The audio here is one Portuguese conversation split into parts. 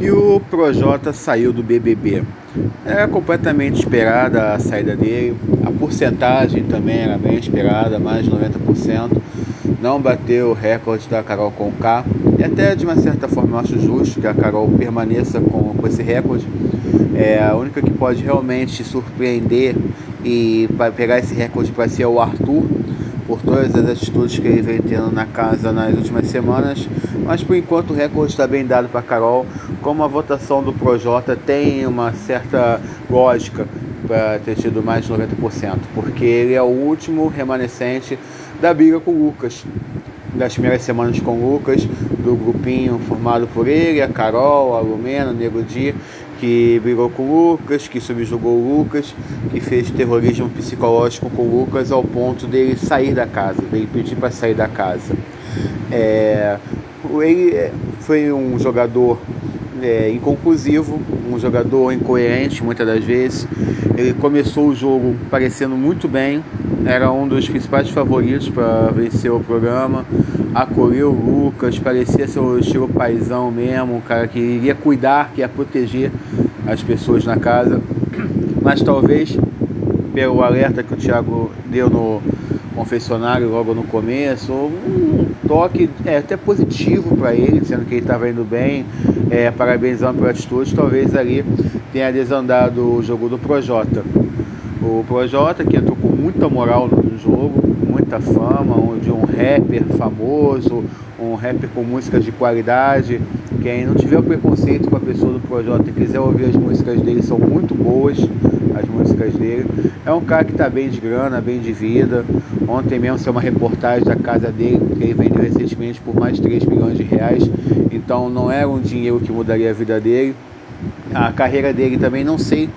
E o Projota saiu do BBB. Era completamente esperada a saída dele, a porcentagem também era bem esperada, mais de 90%. Não bateu o recorde da Carol Conká. E até de uma certa forma eu acho justo que a Carol permaneça com, com esse recorde. É a única que pode realmente surpreender e pegar esse recorde para si é o Arthur, por todas as atitudes que ele vem tendo na casa nas últimas semanas. Mas por enquanto o recorde está bem dado para Carol. Como a votação do Projota tem uma certa lógica para ter tido mais de 90%, porque ele é o último remanescente da briga com o Lucas. Das primeiras semanas com o Lucas, do grupinho formado por ele, a Carol, a Lumena, o Nego Di, que brigou com o Lucas, que subjugou o Lucas, que fez terrorismo psicológico com o Lucas ao ponto dele sair da casa, dele pedir para sair da casa. É, ele é, foi um jogador é, inconclusivo, um jogador incoerente muitas das vezes. Ele começou o jogo parecendo muito bem, era um dos principais favoritos para vencer o programa. Acolheu o Lucas, parecia ser o estilo paisão mesmo, um cara que iria cuidar, que ia proteger as pessoas na casa. Mas talvez pelo alerta que o Thiago deu no confessionário logo no começo, um toque é, até positivo para ele, dizendo que ele estava indo bem, é, parabenizando pela atitude, talvez ali tenha desandado o jogo do Projota. O Projota que entrou com muita moral no jogo, muita fama, de um rapper famoso, um rapper com músicas de qualidade. Quem não tiver preconceito com a pessoa do Projota e quiser ouvir as músicas dele, são muito boas as músicas dele. É um cara que está bem de grana, bem de vida. Ontem mesmo saiu uma reportagem da casa dele, que ele vendeu recentemente por mais de 3 milhões de reais. Então não era um dinheiro que mudaria a vida dele. A carreira dele também não sei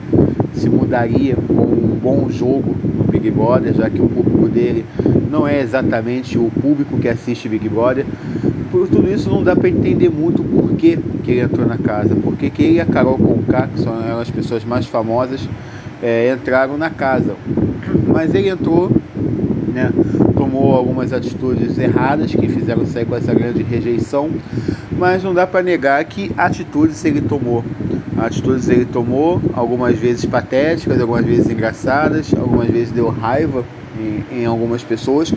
se mudaria com um bom jogo Big Brother, já que o público dele não é exatamente o público que assiste Big Brother. Por tudo isso não dá para entender muito o porquê que ele entrou na casa, porque que ele e a Carol Conká, que são as pessoas mais famosas, é, entraram na casa. Mas ele entrou, né, tomou algumas atitudes erradas que fizeram sair com essa grande rejeição, mas não dá para negar que atitudes ele tomou. Atitudes ele tomou, algumas vezes patéticas, algumas vezes engraçadas, algumas vezes deu raiva em, em algumas pessoas,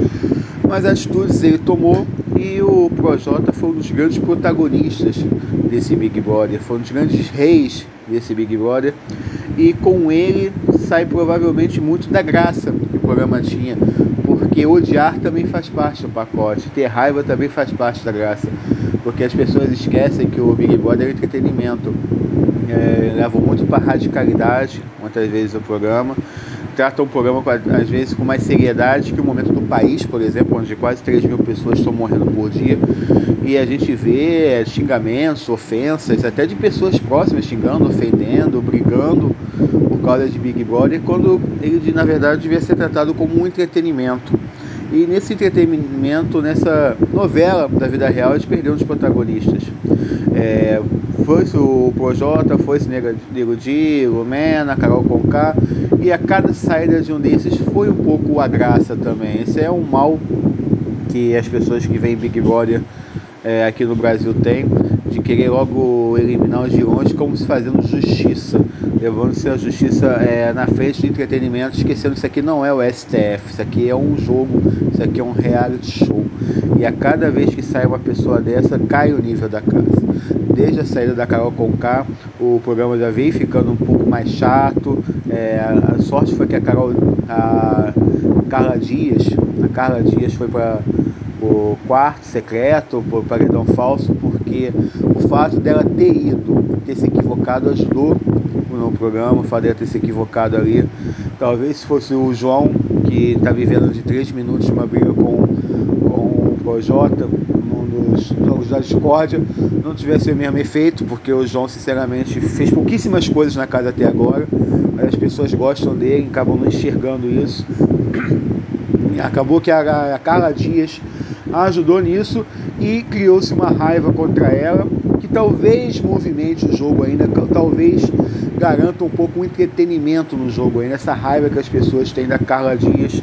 mas atitudes ele tomou e o Projota foi um dos grandes protagonistas desse Big Brother, foi um dos grandes reis desse Big Brother e com ele sai provavelmente muito da graça que o programa tinha, porque odiar também faz parte do pacote, ter raiva também faz parte da graça, porque as pessoas esquecem que o Big Brother é entretenimento, é, levam muito para radicalidade, muitas vezes o programa, tratam o programa às vezes com mais seriedade que o momento do país, por exemplo, onde quase 3 mil pessoas estão morrendo por dia. E a gente vê xingamentos, ofensas, até de pessoas próximas xingando, ofendendo, brigando por causa de Big Brother, quando ele na verdade devia ser tratado como um entretenimento. E nesse entretenimento, nessa novela da vida real, eles perderam os protagonistas. É, foi-se o Projota, foi-se Nego Di, Lumena, Carol Conká, e a cada saída de um desses foi um pouco a graça também. Esse é um mal que as pessoas que veem Big Brother é, aqui no Brasil têm, de querer logo eliminar os vilões como se fazendo justiça, levando-se a justiça é, na frente do entretenimento, esquecendo que isso aqui não é o STF, isso aqui é um jogo, isso aqui é um reality show. E a cada vez que sai uma pessoa dessa, cai o nível da casa desde a saída da Carol Conká, o programa já veio ficando um pouco mais chato. É, a sorte foi que a Carol, a Carla Dias, a Carla Dias foi para o quarto secreto, o paredão falso, porque o fato dela ter ido, ter se equivocado, ajudou no programa, o fato dela ter se equivocado ali. Talvez se fosse o João, que está vivendo de 3 minutos uma briga com, com o Projota, nos jogos da discórdia não tivesse o mesmo efeito, porque o João, sinceramente, fez pouquíssimas coisas na casa até agora, mas as pessoas gostam dele, acabam não enxergando isso. Acabou que a, a Carla Dias ajudou nisso e criou-se uma raiva contra ela que talvez movimente o jogo ainda, talvez garanta um pouco um entretenimento no jogo ainda, essa raiva que as pessoas têm da Carla Dias,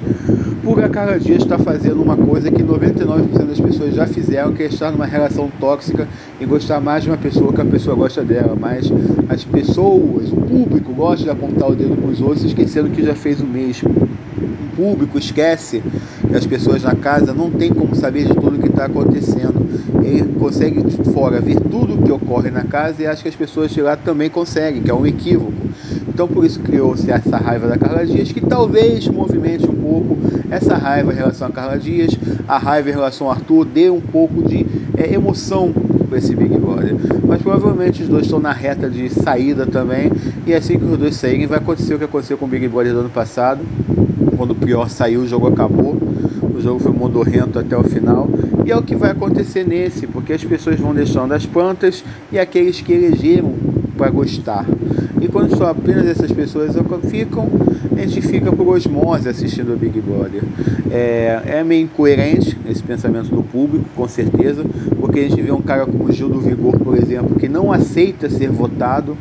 por a Carla Dias estar fazendo uma coisa que 99% das pessoas já fizeram, que é estar numa relação tóxica e gostar mais de uma pessoa que a pessoa gosta dela, mas as pessoas, o público gosta de apontar o dedo para os outros, esquecendo que já fez o mesmo. O público esquece que as pessoas na casa não tem como saber de tudo que está acontecendo. Ele consegue de fora ver tudo o que ocorre na casa e acha que as pessoas de lá também conseguem, que é um Então por isso criou-se essa raiva da Carla Dias, que talvez movimente um pouco essa raiva em relação a Carla Dias, a raiva em relação ao Arthur, dê um pouco de é, emoção para esse Big Brother. Mas provavelmente os dois estão na reta de saída também, e assim que os dois saírem vai acontecer o que aconteceu com o Big Brother do ano passado, quando o pior saiu, o jogo acabou, o jogo foi modorrento até o final, e é o que vai acontecer nesse, porque as pessoas vão deixando as plantas e aqueles que elegeram para gostar. E quando só apenas essas pessoas ficam, a gente fica por osmose assistindo o Big Brother. É, é meio incoerente esse pensamento do público, com certeza, porque a gente vê um cara como Gil do Vigor, por exemplo, que não aceita ser votado,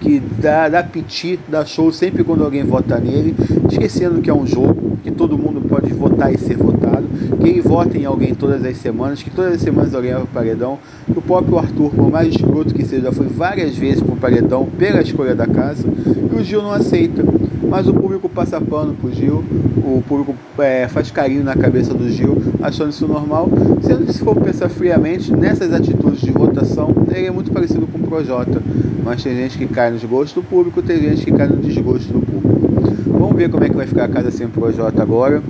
que dá, dá piti, dá show sempre quando alguém vota nele, esquecendo que é um jogo, que todo mundo pode votar e ser votado, que ele vota em alguém todas as semanas, que todas as semanas alguém vai para o paredão, que o próprio Arthur, por mais escroto que seja, foi várias vezes para o paredão pela escolha da casa, e o Gil não aceita. Mas o público passa pano pro Gil, o público é, faz carinho na cabeça do Gil, achando isso normal, sendo que se for pensar friamente, nessas atitudes de votação, ele é muito parecido com o Projota, mas tem gente que cai nos gostos do público, tem gente que cai no desgosto do público. Vamos ver como é que vai ficar a casa sem o Projota agora,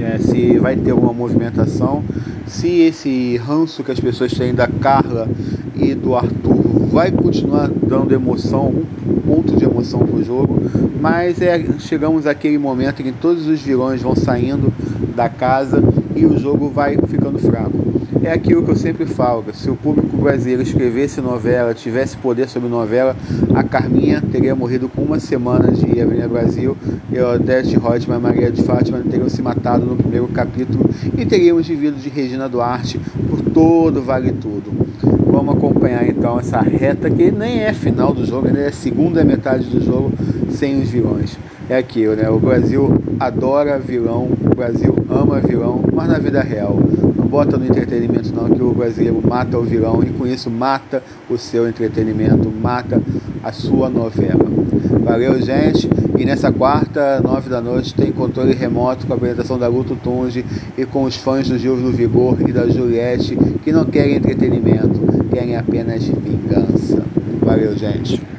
é, se vai ter alguma movimentação, se esse ranço que as pessoas têm da Carla e do Arthur vai continuar dando emoção, algum ponto de emoção pro jogo, mas é, chegamos àquele momento em que todos os vilões vão saindo da casa e o jogo vai ficando fraco. É aquilo que eu sempre falo, se o público brasileiro escrevesse novela, tivesse poder sobre novela, a Carminha teria morrido com uma semana de Avenida Brasil e a Odete Reutemann e Maria de Fátima teriam se matado no primeiro capítulo e teríamos vivido de Regina Duarte por todo Vale Tudo. Vamos acompanhar então essa reta que nem é final do jogo, nem é segunda metade do jogo sem os vilões. É aquilo, né? O Brasil adora vilão, o Brasil ama vilão, mas na vida real. Bota no entretenimento não que o brasileiro mata o vilão e com isso mata o seu entretenimento, mata a sua novela. Valeu, gente. E nessa quarta, nove da noite, tem controle remoto com a apresentação da Luto Tunge e com os fãs do Gil do Vigor e da Juliette que não querem entretenimento, querem apenas vingança. Valeu, gente.